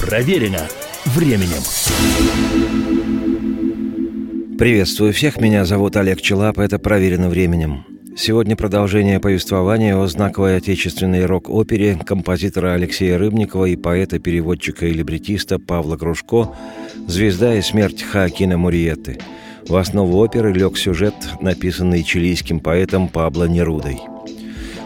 Проверено временем. Приветствую всех, меня зовут Олег Челап, это «Проверено временем». Сегодня продолжение повествования о знаковой отечественной рок-опере композитора Алексея Рыбникова и поэта-переводчика и либретиста Павла Кружко «Звезда и смерть Хаакина Муриетты». В основу оперы лег сюжет, написанный чилийским поэтом Пабло Нерудой –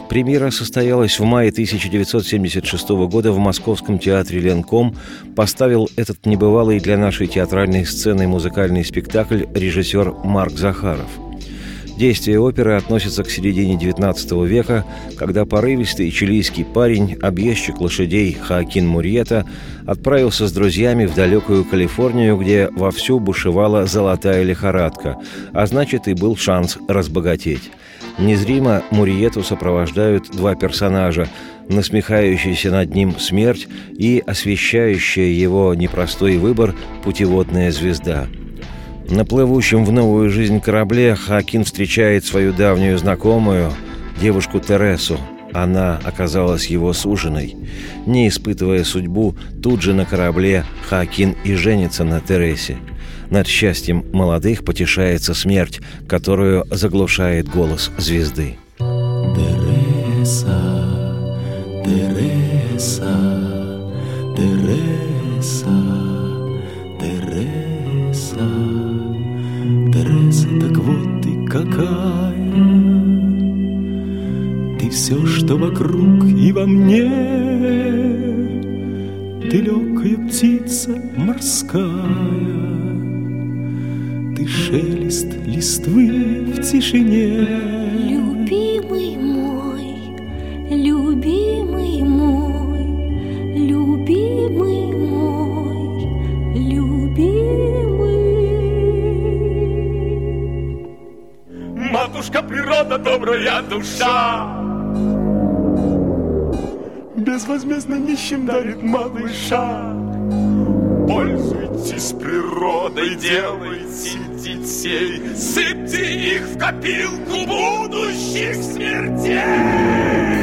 Премьера состоялась в мае 1976 года в Московском театре «Ленком». Поставил этот небывалый для нашей театральной сцены музыкальный спектакль режиссер Марк Захаров. Действие оперы относится к середине XIX века, когда порывистый чилийский парень, объездчик лошадей Хаакин Мурьета, отправился с друзьями в далекую Калифорнию, где вовсю бушевала золотая лихорадка, а значит и был шанс разбогатеть. Незримо Муриету сопровождают два персонажа – насмехающийся над ним смерть и освещающая его непростой выбор путеводная звезда. На плывущем в новую жизнь корабле Хакин встречает свою давнюю знакомую, девушку Тересу. Она оказалась его суженой. Не испытывая судьбу, тут же на корабле Хакин и женится на Тересе – над счастьем молодых потешается смерть, которую заглушает голос звезды. Тереса, Тереса, Тереса, Тереса, Тереса, так вот ты какая. Все, что вокруг и во мне, Ты легкая птица морская, ты шелест листвы в тишине. Любимый мой, любимый мой, любимый мой, любимый. Матушка природа, добрая душа, Безвозмездно нищим дарит малыша. Пользуйтесь природой, делайте детей, сыпьте их в копилку будущих смертей.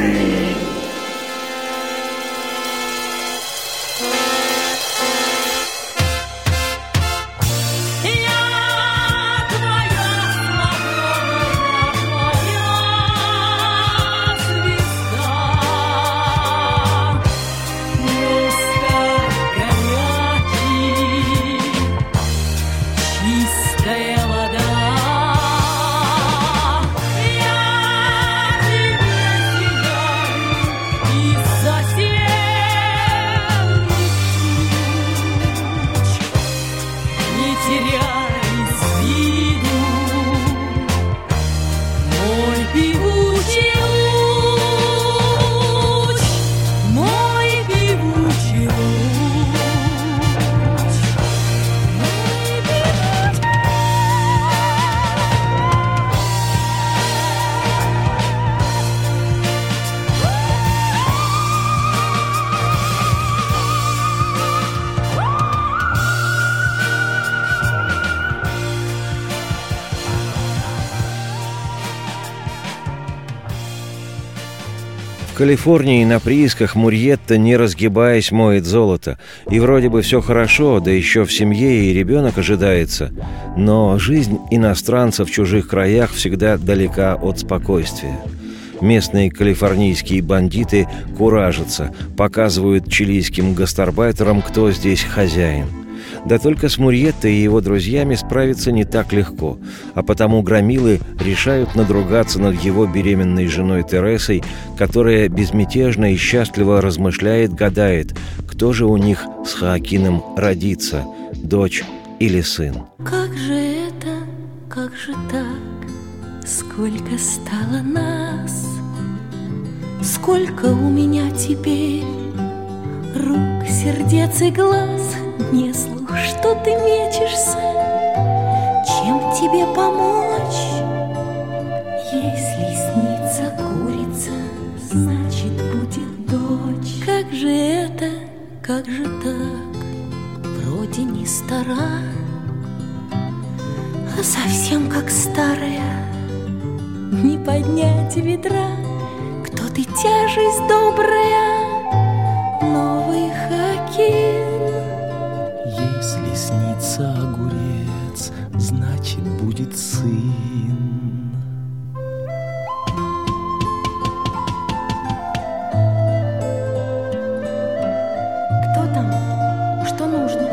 Калифорнии на приисках Мурьетта, не разгибаясь, моет золото. И вроде бы все хорошо, да еще в семье и ребенок ожидается. Но жизнь иностранца в чужих краях всегда далека от спокойствия. Местные калифорнийские бандиты куражатся, показывают чилийским гастарбайтерам, кто здесь хозяин – да только с Мурьетто и его друзьями справиться не так легко, а потому громилы решают надругаться над его беременной женой Тересой, которая безмятежно и счастливо размышляет, гадает, кто же у них с Хаакином родится, дочь или сын. Как же это, как же так, сколько стало нас, сколько у меня теперь рук, сердец и глаз, не слушай что ты мечешься, чем тебе помочь? Если снится курица, значит будет дочь. Как же это, как же так, вроде не стара, а совсем как старая, не поднять ведра. Кто ты, тяжесть добрая, новый хоккей Родится огурец, значит будет сын. Кто там? Что нужно?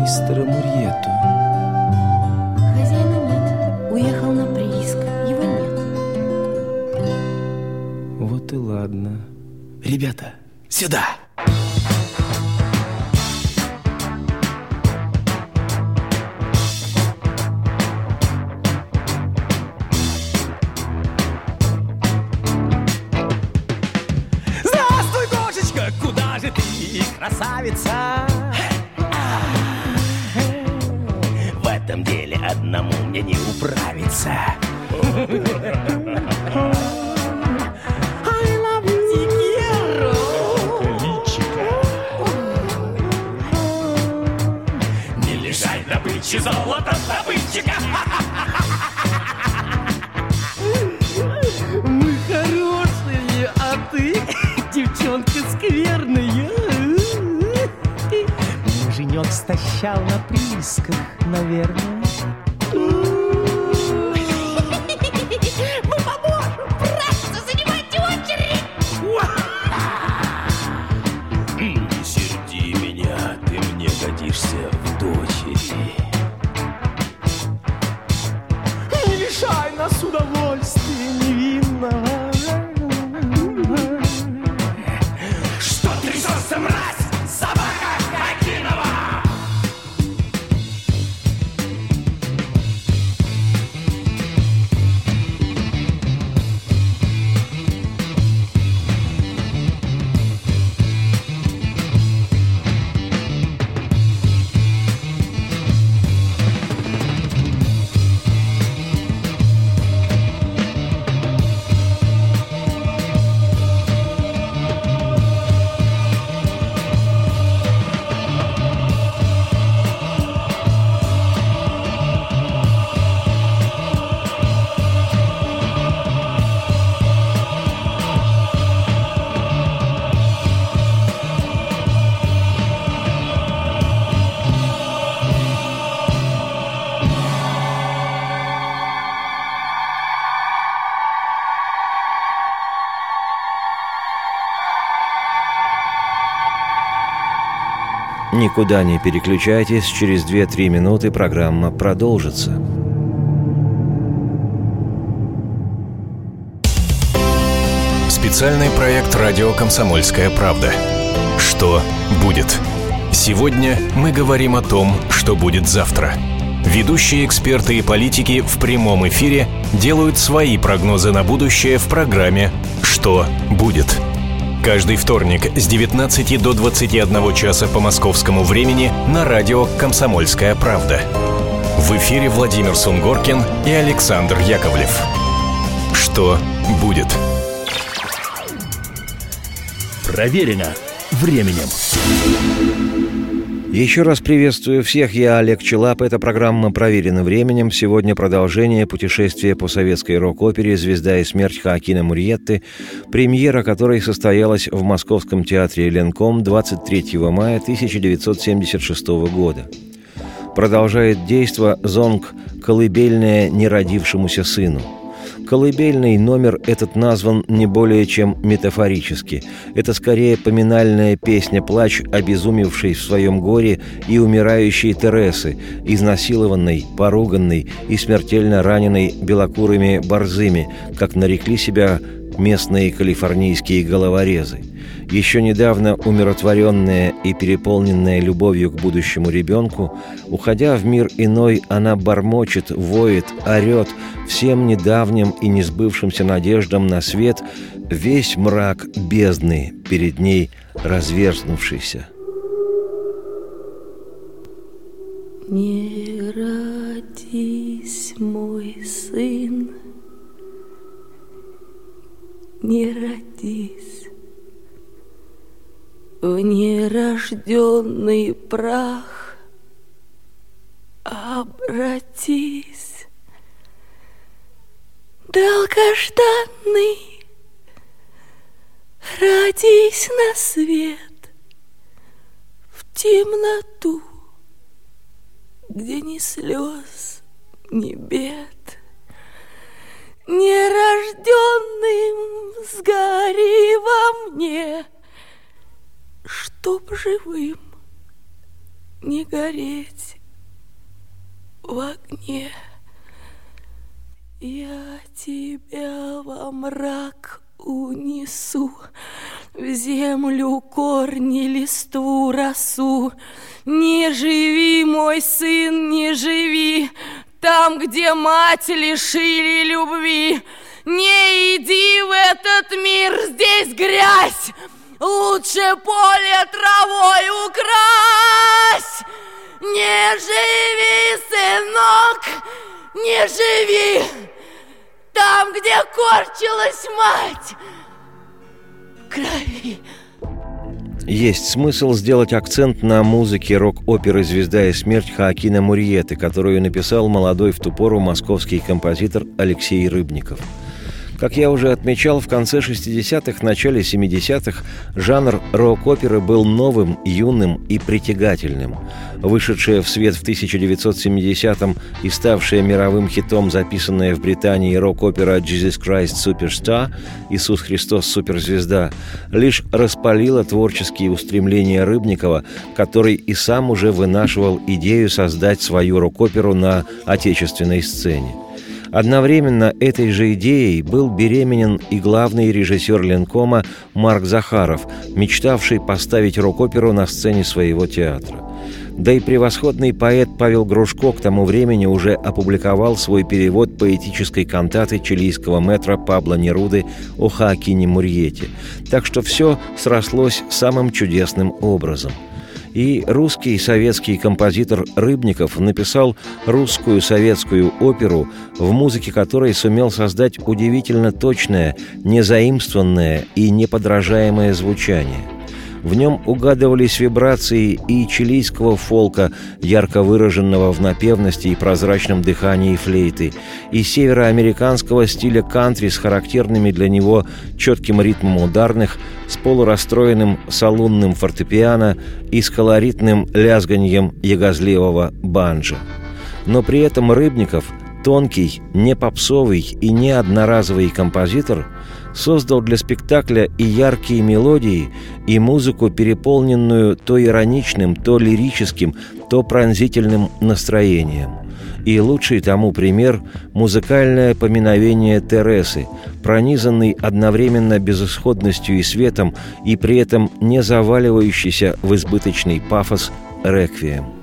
Мистера Мурьету. Хозяина нет. Уехал на прииск. Его нет. Вот и ладно. Ребята, сюда! Никуда не переключайтесь, через 2-3 минуты программа продолжится. Специальный проект «Радио Комсомольская правда». Что будет? Сегодня мы говорим о том, что будет завтра. Ведущие эксперты и политики в прямом эфире делают свои прогнозы на будущее в программе «Что будет?». Каждый вторник с 19 до 21 часа по московскому времени на радио «Комсомольская правда». В эфире Владимир Сунгоркин и Александр Яковлев. Что будет? Проверено временем. Еще раз приветствую всех, я Олег Челап. Эта программа «Проверена временем». Сегодня продолжение путешествия по советской рок-опере «Звезда и смерть» Хоакина Мурьетты, премьера которой состоялась в Московском театре «Ленком» 23 мая 1976 года. Продолжает действо зонг «Колыбельная неродившемуся сыну». Колыбельный номер этот назван не более чем метафорически. Это скорее поминальная песня-плач обезумевшей в своем горе и умирающей Тересы, изнасилованной, поруганной и смертельно раненой белокурыми борзыми, как нарекли себя местные калифорнийские головорезы. Еще недавно умиротворенная и переполненная любовью к будущему ребенку, уходя в мир иной, она бормочет, воет, орет всем недавним и несбывшимся надеждам на свет весь мрак бездны перед ней разверзнувшийся. Не родись, мой сын, не родись. В нерожденный прах, обратись, долгожданный, родись на свет в темноту, где ни слез, ни бед, Нерожденным сгори во мне, Чтоб живым не гореть в огне. Я тебя во мрак унесу, В землю корни, листву, росу. Не живи, мой сын, не живи, Там, где мать лишили любви. Не иди в этот мир, здесь грязь, Лучше поле травой укрась. Не живи, сынок, не живи там, где корчилась мать крови. Есть смысл сделать акцент на музыке рок-оперы «Звезда и смерть» Хаакина Мурьеты, которую написал молодой в ту пору московский композитор Алексей Рыбников – как я уже отмечал, в конце 60-х, начале 70-х жанр рок-оперы был новым, юным и притягательным. Вышедшая в свет в 1970-м и ставшая мировым хитом записанная в Британии рок-опера «Jesus Christ Superstar» «Иисус Христос Суперзвезда» лишь распалила творческие устремления Рыбникова, который и сам уже вынашивал идею создать свою рок-оперу на отечественной сцене. Одновременно этой же идеей был беременен и главный режиссер Ленкома Марк Захаров, мечтавший поставить рок-оперу на сцене своего театра. Да и превосходный поэт Павел Грушко к тому времени уже опубликовал свой перевод поэтической кантаты чилийского метра Пабло Неруды о Хаакине Мурьете. Так что все срослось самым чудесным образом – и русский советский композитор Рыбников написал русскую советскую оперу, в музыке которой сумел создать удивительно точное, незаимствованное и неподражаемое звучание – в нем угадывались вибрации и чилийского фолка, ярко выраженного в напевности и прозрачном дыхании флейты, и североамериканского стиля кантри с характерными для него четким ритмом ударных, с полурастроенным салунным фортепиано и с колоритным лязганьем ягозливого банджа. Но при этом Рыбников – тонкий, не попсовый и не одноразовый композитор – создал для спектакля и яркие мелодии, и музыку, переполненную то ироничным, то лирическим, то пронзительным настроением. И лучший тому пример – музыкальное поминовение Тересы, пронизанный одновременно безысходностью и светом, и при этом не заваливающийся в избыточный пафос реквием.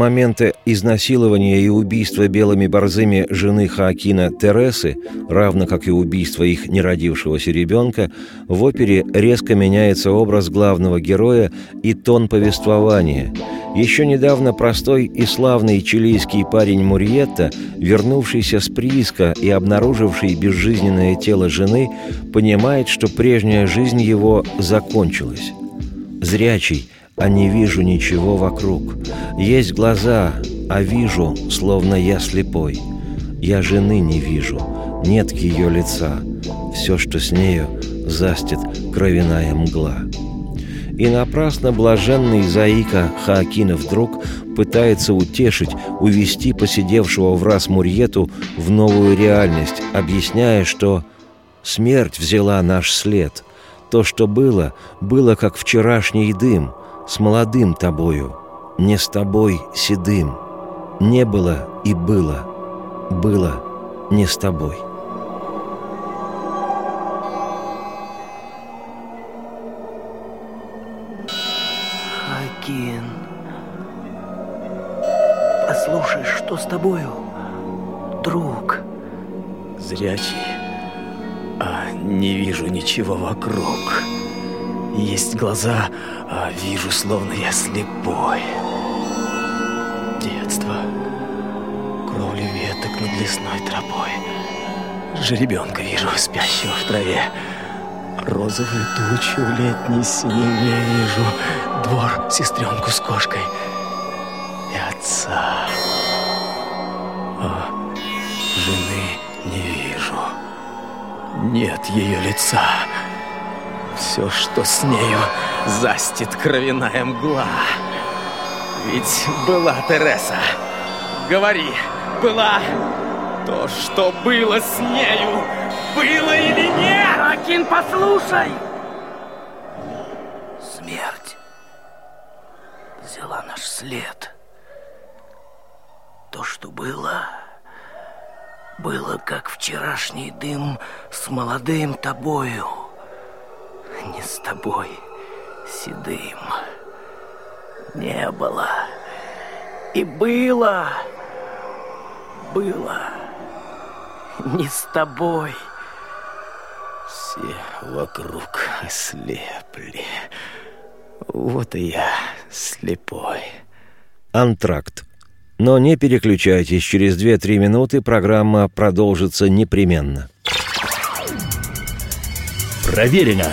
Момента изнасилования и убийства белыми борзыми жены Хаакина Тересы, равно как и убийства их неродившегося ребенка, в опере резко меняется образ главного героя и тон повествования. Еще недавно простой и славный чилийский парень Мурьетта, вернувшийся с прииска и обнаруживший безжизненное тело жены, понимает, что прежняя жизнь его закончилась. Зрячий – а не вижу ничего вокруг. Есть глаза, а вижу, словно я слепой. Я жены не вижу, нет ее лица. Все, что с нею, застит кровяная мгла. И напрасно блаженный Заика Хаакина вдруг пытается утешить, увести посидевшего в раз Мурьету в новую реальность, объясняя, что смерть взяла наш след. То, что было, было как вчерашний дым — с молодым тобою, не с тобой седым. Не было и было, было не с тобой. Хакин, послушай, что с тобою, друг? Зрячий, а не вижу ничего вокруг. Есть глаза, а вижу, словно я слепой. Детство. Кровли веток над лесной тропой. Жеребенка вижу, спящего в траве. Розовую тучу в летней синеве вижу. Двор, сестренку с кошкой. И отца. А жены не вижу. Нет ее лица. Все, что с нею, застит кровяная мгла. Ведь была Тереса. Говори, была то, что было с нею, было или нет? Акин, послушай! Смерть взяла наш след. То, что было, было как вчерашний дым с молодым тобою не с тобой, седым. Не было. И было. Было. Не с тобой. Все вокруг ослепли. Вот и я слепой. Антракт. Но не переключайтесь, через 2-3 минуты программа продолжится непременно. Проверено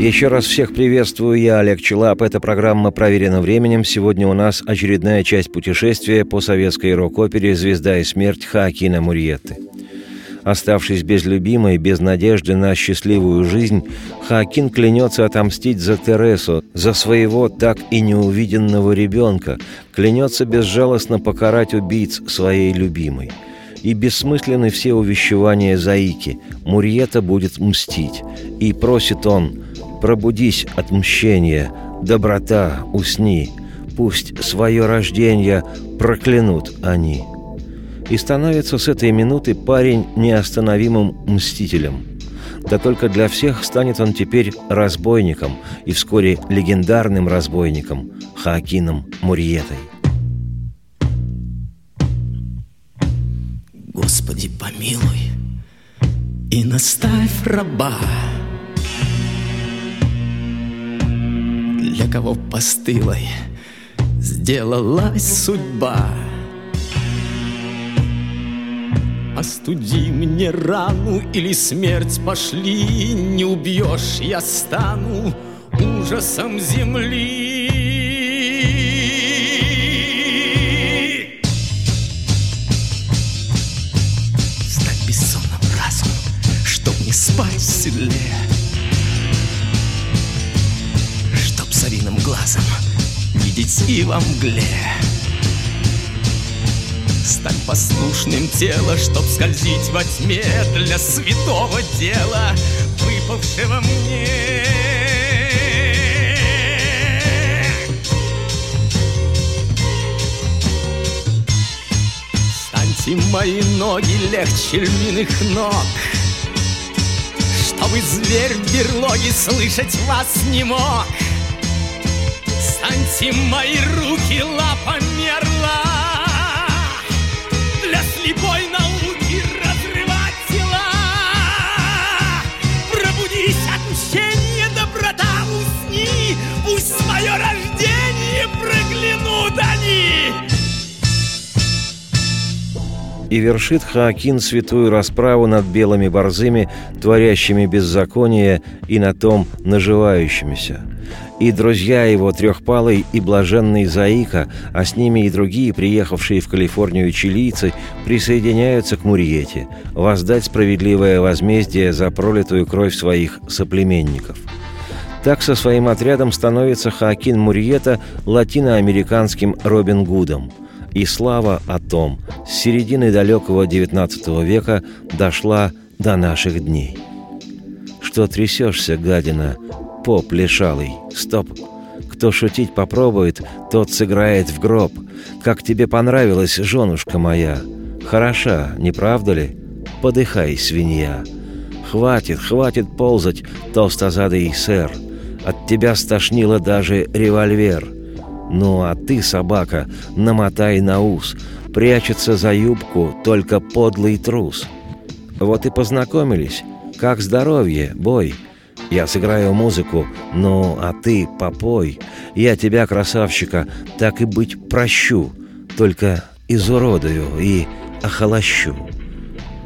Еще раз всех приветствую, я Олег Челап. Эта программа проверена временем. Сегодня у нас очередная часть путешествия по советской рок-опере «Звезда и смерть» Хоакина Мурьетты. Оставшись без любимой, без надежды на счастливую жизнь, Хакин клянется отомстить за Тересу, за своего так и неувиденного ребенка, клянется безжалостно покарать убийц своей любимой – и бессмысленны все увещевания Заики. Мурьета будет мстить. И просит он Пробудись от мщения, доброта, усни, Пусть свое рождение проклянут они. И становится с этой минуты парень неостановимым мстителем. Да только для всех станет он теперь разбойником и вскоре легендарным разбойником Хаакином Мурьетой. Господи, помилуй и наставь раба для кого постылой сделалась судьба. Остуди мне рану или смерть пошли, Не убьешь, я стану ужасом земли. И во мгле Стань послушным тело, чтоб скользить во тьме Для святого дела, выпавшего мне. Станьте мои ноги легче львиных ног Чтобы зверь в берлоге слышать вас не мог Станьте мои руки лапами орла Для слепой науки разрывать тела Пробудись от мщения, доброта усни. Пусть свое рождение проглянут они И вершит Хаакин святую расправу над белыми борзыми, творящими беззаконие, и на том наживающимися – и друзья его, трехпалый и блаженный Заика, а с ними и другие, приехавшие в Калифорнию чилийцы, присоединяются к Мурьете, воздать справедливое возмездие за пролитую кровь своих соплеменников. Так со своим отрядом становится Хаакин Мурьета латиноамериканским Робин Гудом. И слава о том с середины далекого XIX века дошла до наших дней. Что трясешься, гадина, поп лишалый. Стоп. Кто шутить попробует, тот сыграет в гроб. Как тебе понравилась женушка моя? Хороша, не правда ли? Подыхай, свинья. Хватит, хватит ползать, толстозадый сэр. От тебя стошнило даже револьвер. Ну а ты, собака, намотай на ус. Прячется за юбку только подлый трус. Вот и познакомились. Как здоровье, бой?» Я сыграю музыку, ну, а ты попой. Я тебя, красавчика, так и быть прощу, только изуродую и охолощу.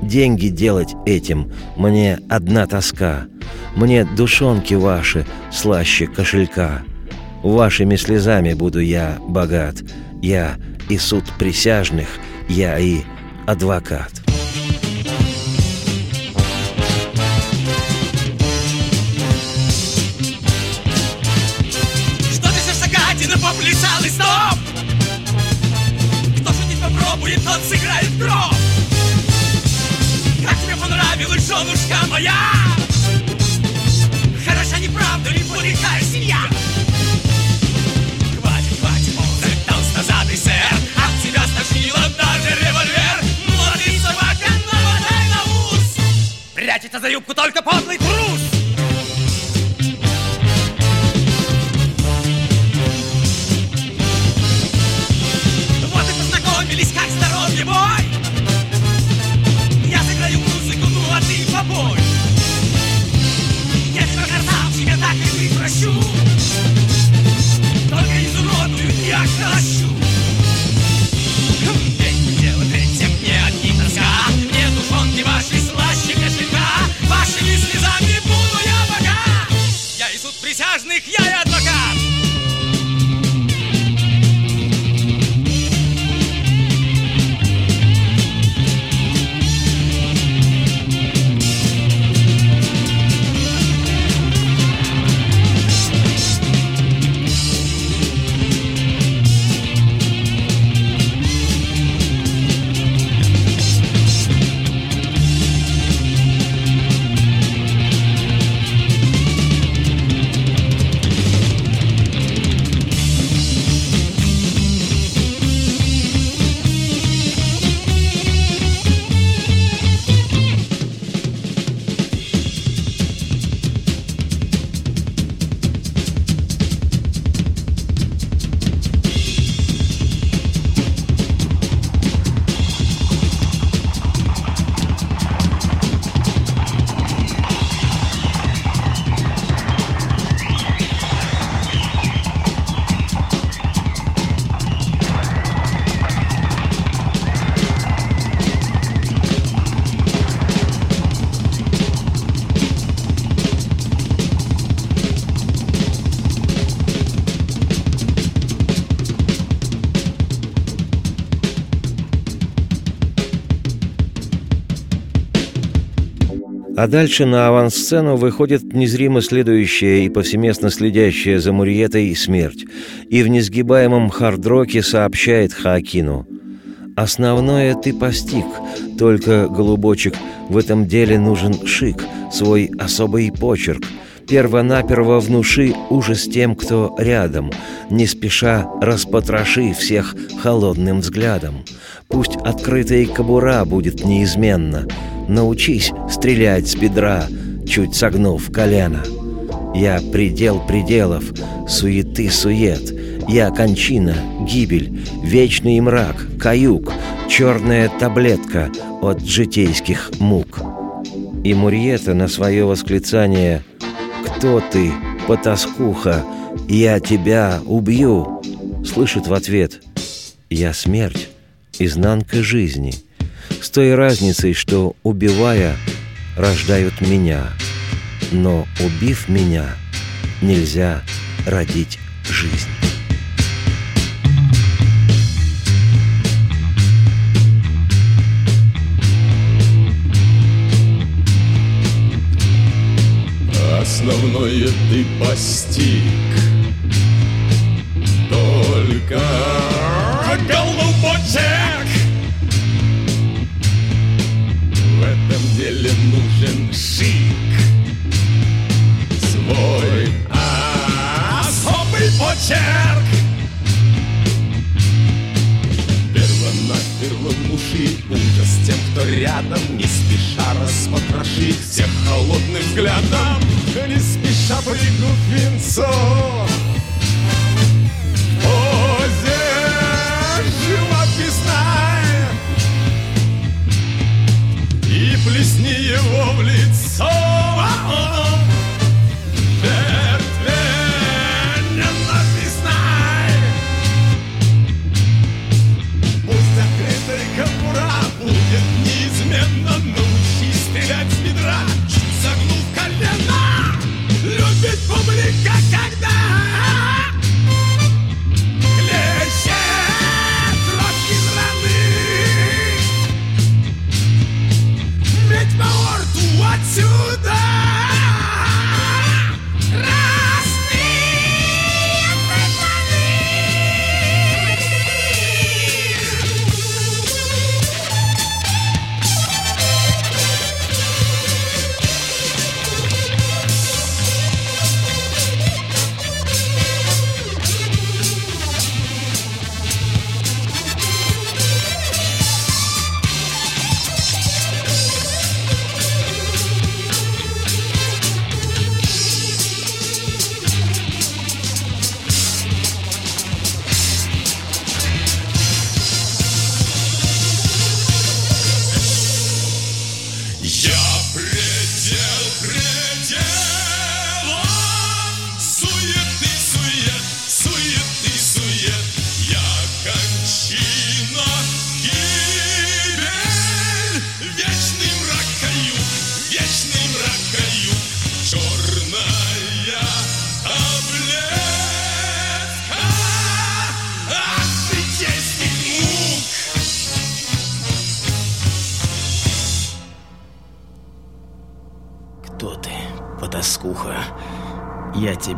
Деньги делать этим мне одна тоска. Мне душонки ваши слаще кошелька. Вашими слезами буду я богат. Я и суд присяжных, я и адвокат. Прячется за юбку А дальше на авансцену выходит незримо следующая и повсеместно следящая за Мурьетой смерть, и в несгибаемом хардроке сообщает Хаакину Основное ты постиг, только, голубочек, в этом деле нужен шик, свой особый почерк. Первонаперво внуши ужас тем, кто рядом, не спеша распотроши всех холодным взглядом. Пусть открытая кобура будет неизменно, научись стрелять с бедра, чуть согнув колено. Я предел пределов, суеты сует, я кончина, гибель, вечный мрак, каюк, черная таблетка от житейских мук. И Мурьета на свое восклицание «Кто ты, потаскуха? Я тебя убью!» слышит в ответ «Я смерть, изнанка жизни, с той разницей, что, убивая, рождают меня, но, убив меня, нельзя родить жизнь». основное ты постиг Только этом деле нужен шик Свой особый почерк Первонаперво внуши ужас тем, кто рядом Не спеша распотрошить всех холодным взглядом не спеша прыгнув венцо.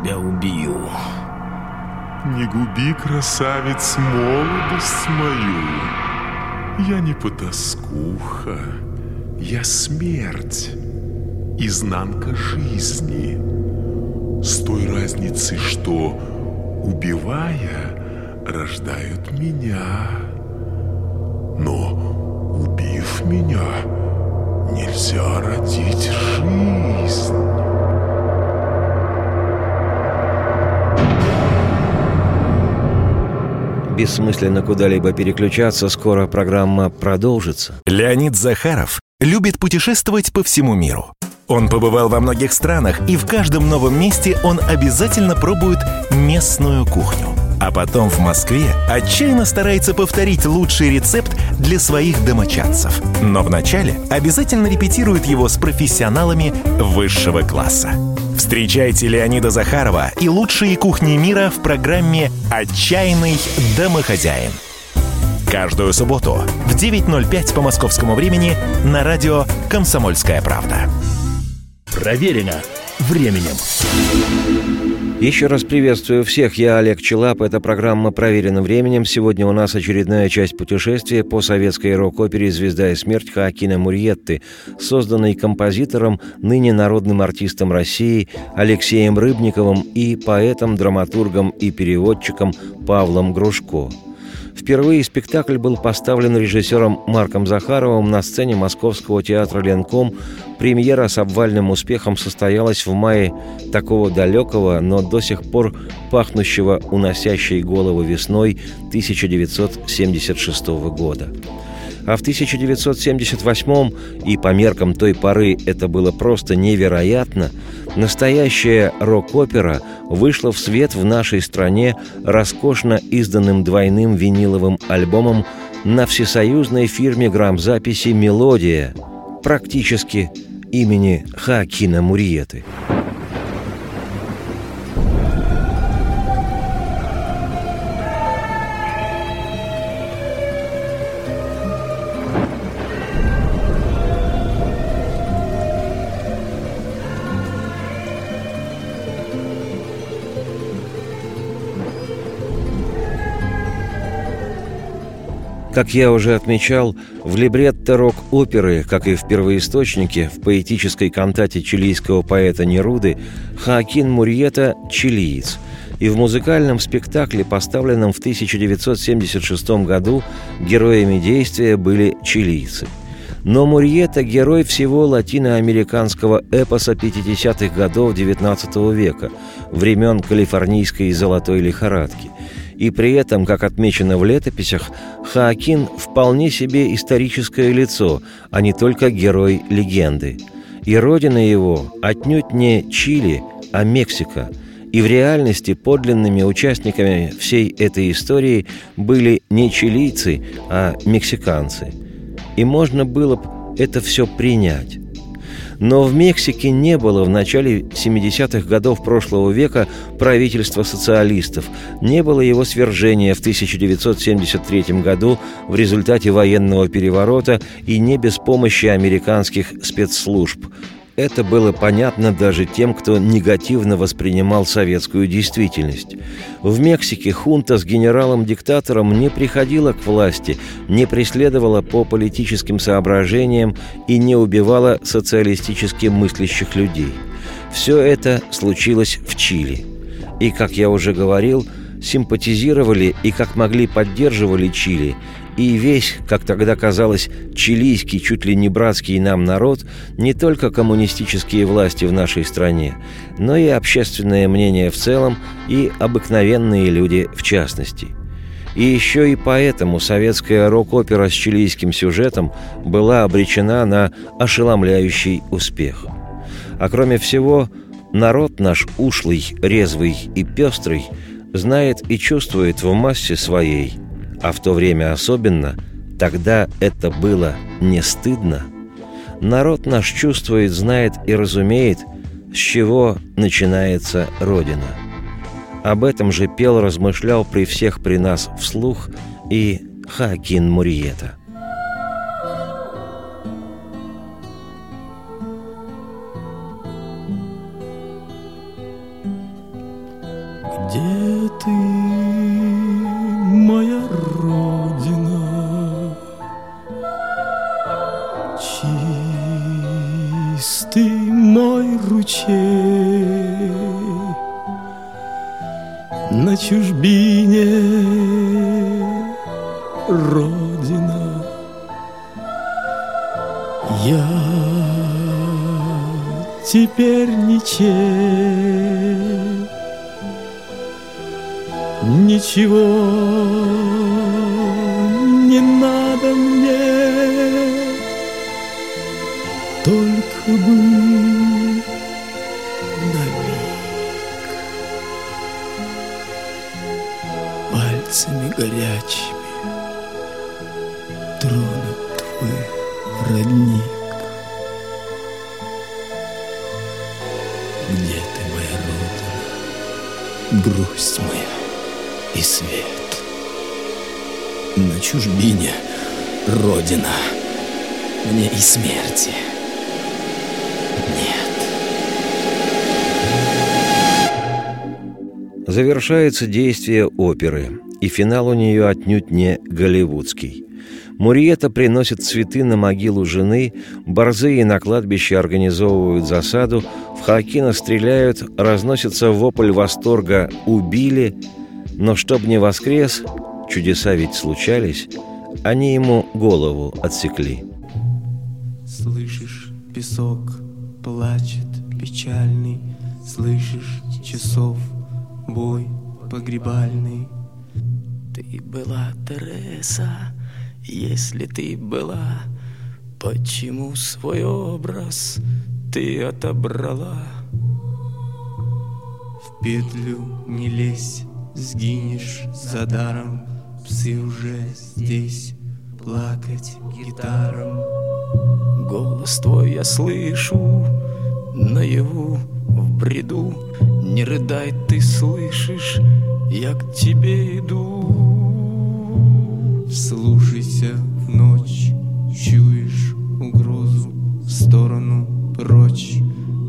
Тебя убью. Не губи, красавец, молодость мою. Я не потаскуха, я смерть, изнанка жизни. С той разницей, что, убивая, рождают меня. Но, убив меня, нельзя родить жизнь. Бессмысленно куда-либо переключаться, скоро программа продолжится. Леонид Захаров любит путешествовать по всему миру. Он побывал во многих странах, и в каждом новом месте он обязательно пробует местную кухню. А потом в Москве отчаянно старается повторить лучший рецепт для своих домочадцев. Но вначале обязательно репетирует его с профессионалами высшего класса. Встречайте Леонида Захарова и лучшие кухни мира в программе «Отчаянный домохозяин». Каждую субботу в 9.05 по московскому времени на радио «Комсомольская правда». Проверено временем. Еще раз приветствую всех, я Олег Челап, это программа «Проверено временем». Сегодня у нас очередная часть путешествия по советской рок-опере «Звезда и смерть» Хоакина Мурьетты, созданной композитором, ныне народным артистом России Алексеем Рыбниковым и поэтом, драматургом и переводчиком Павлом Грушко – Впервые спектакль был поставлен режиссером Марком Захаровым на сцене Московского театра «Ленком». Премьера с обвальным успехом состоялась в мае такого далекого, но до сих пор пахнущего уносящей голову весной 1976 года а в 1978 и по меркам той поры это было просто невероятно, настоящая рок-опера вышла в свет в нашей стране роскошно изданным двойным виниловым альбомом на всесоюзной фирме грамзаписи «Мелодия», практически имени Хакина Мурьеты. Как я уже отмечал, в либретто рок-оперы, как и в первоисточнике, в поэтической кантате чилийского поэта Неруды, Хаакин Мурьета – чилиец. И в музыкальном спектакле, поставленном в 1976 году, героями действия были чилийцы. Но Мурьета – герой всего латиноамериканского эпоса 50-х годов XIX века, времен калифорнийской золотой лихорадки – и при этом, как отмечено в летописях, Хаакин вполне себе историческое лицо, а не только герой легенды. И родина его отнюдь не Чили, а Мексика. И в реальности подлинными участниками всей этой истории были не чилийцы, а мексиканцы. И можно было бы это все принять. Но в Мексике не было в начале 70-х годов прошлого века правительства социалистов, не было его свержения в 1973 году в результате военного переворота и не без помощи американских спецслужб. Это было понятно даже тем, кто негативно воспринимал советскую действительность. В Мексике хунта с генералом-диктатором не приходила к власти, не преследовала по политическим соображениям и не убивала социалистически мыслящих людей. Все это случилось в Чили. И, как я уже говорил, симпатизировали и как могли поддерживали Чили – и весь, как тогда казалось, чилийский, чуть ли не братский нам народ, не только коммунистические власти в нашей стране, но и общественное мнение в целом и обыкновенные люди в частности. И еще и поэтому советская рок-опера с чилийским сюжетом была обречена на ошеломляющий успех. А кроме всего, народ наш ушлый, резвый и пестрый знает и чувствует в массе своей – а в то время особенно, тогда это было не стыдно. Народ наш чувствует, знает и разумеет, с чего начинается Родина. Об этом же пел, размышлял при всех при нас вслух и Хакин Муриета. Грусть моя и свет? На чужбине родина мне и смерти — Завершается действие оперы, и финал у нее отнюдь не голливудский. Муриета приносит цветы на могилу жены, борзые на кладбище организовывают засаду, в Хакина стреляют, разносится вопль восторга «убили», но чтоб не воскрес, чудеса ведь случались, они ему голову отсекли. Слышишь, песок плачет печальный, Слышишь, часов бой погребальный. Ты была Тереса, если ты была, Почему свой образ ты отобрала? В петлю не лезь, сгинешь за даром, Псы уже здесь, плакать гитарам. Голос твой я слышу наяву, в бреду. Не рыдай, ты слышишь, я к тебе иду. Слушайся в ночь, чуешь угрозу в сторону прочь.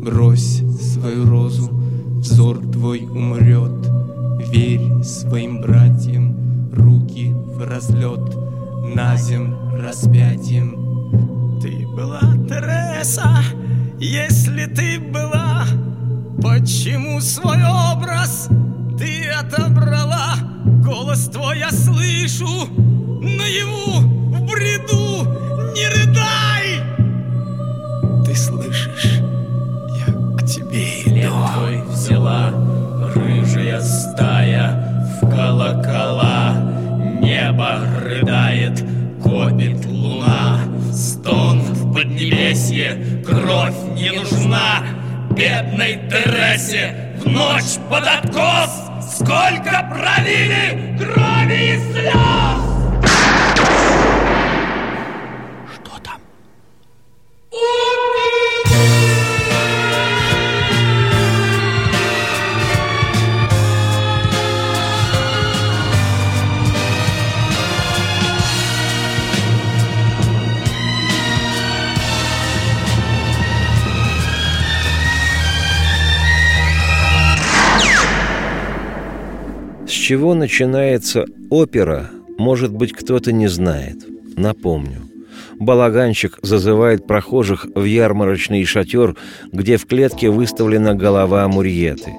Брось свою розу, взор твой умрет. Верь своим братьям, руки в разлет, на зем распятием. Ты была Тереса, если ты чего начинается опера, может быть, кто-то не знает. Напомню. Балаганщик зазывает прохожих в ярмарочный шатер, где в клетке выставлена голова Мурьеты.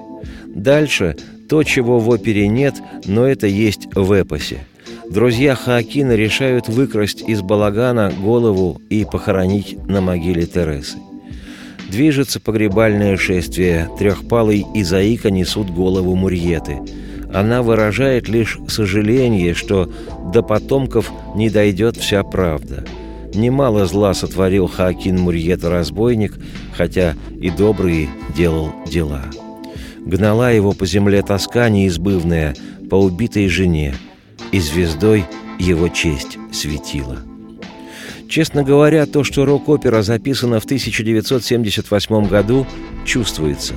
Дальше то, чего в опере нет, но это есть в эпосе. Друзья Хаакина решают выкрасть из балагана голову и похоронить на могиле Тересы. Движется погребальное шествие. Трехпалый и Заика несут голову Мурьеты. Она выражает лишь сожаление, что до потомков не дойдет вся правда. Немало зла сотворил Хаакин Мурьета разбойник, хотя и добрые делал дела. Гнала его по земле тоска неизбывная, по убитой жене, и звездой его честь светила. Честно говоря, то, что рок-опера записана в 1978 году, чувствуется.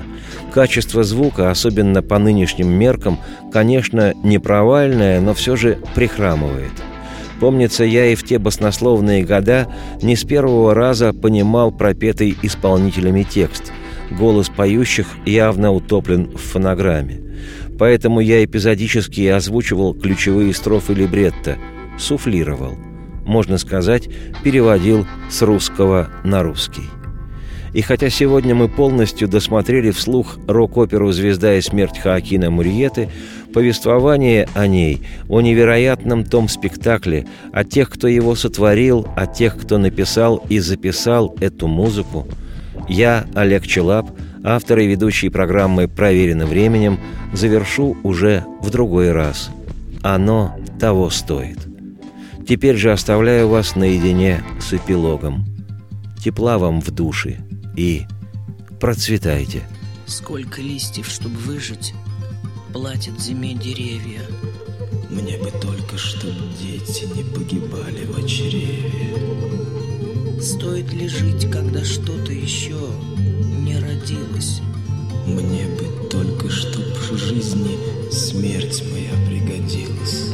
Качество звука, особенно по нынешним меркам, конечно, не провальное, но все же прихрамывает. Помнится, я и в те баснословные года не с первого раза понимал пропетый исполнителями текст. Голос поющих явно утоплен в фонограмме. Поэтому я эпизодически озвучивал ключевые строфы либретто, суфлировал – можно сказать, переводил с русского на русский. И хотя сегодня мы полностью досмотрели вслух рок-оперу «Звезда и смерть» Хаакина Мурьеты, повествование о ней, о невероятном том спектакле, о тех, кто его сотворил, о тех, кто написал и записал эту музыку, я, Олег Челап, автор и ведущий программы «Проверено временем», завершу уже в другой раз. Оно того стоит. Теперь же оставляю вас наедине с эпилогом. Тепла вам в душе и процветайте. Сколько листьев, чтобы выжить, платят зиме деревья. Мне бы только, чтобы дети не погибали в очреве. Стоит ли жить, когда что-то еще не родилось? Мне бы только, чтоб в жизни смерть моя пригодилась.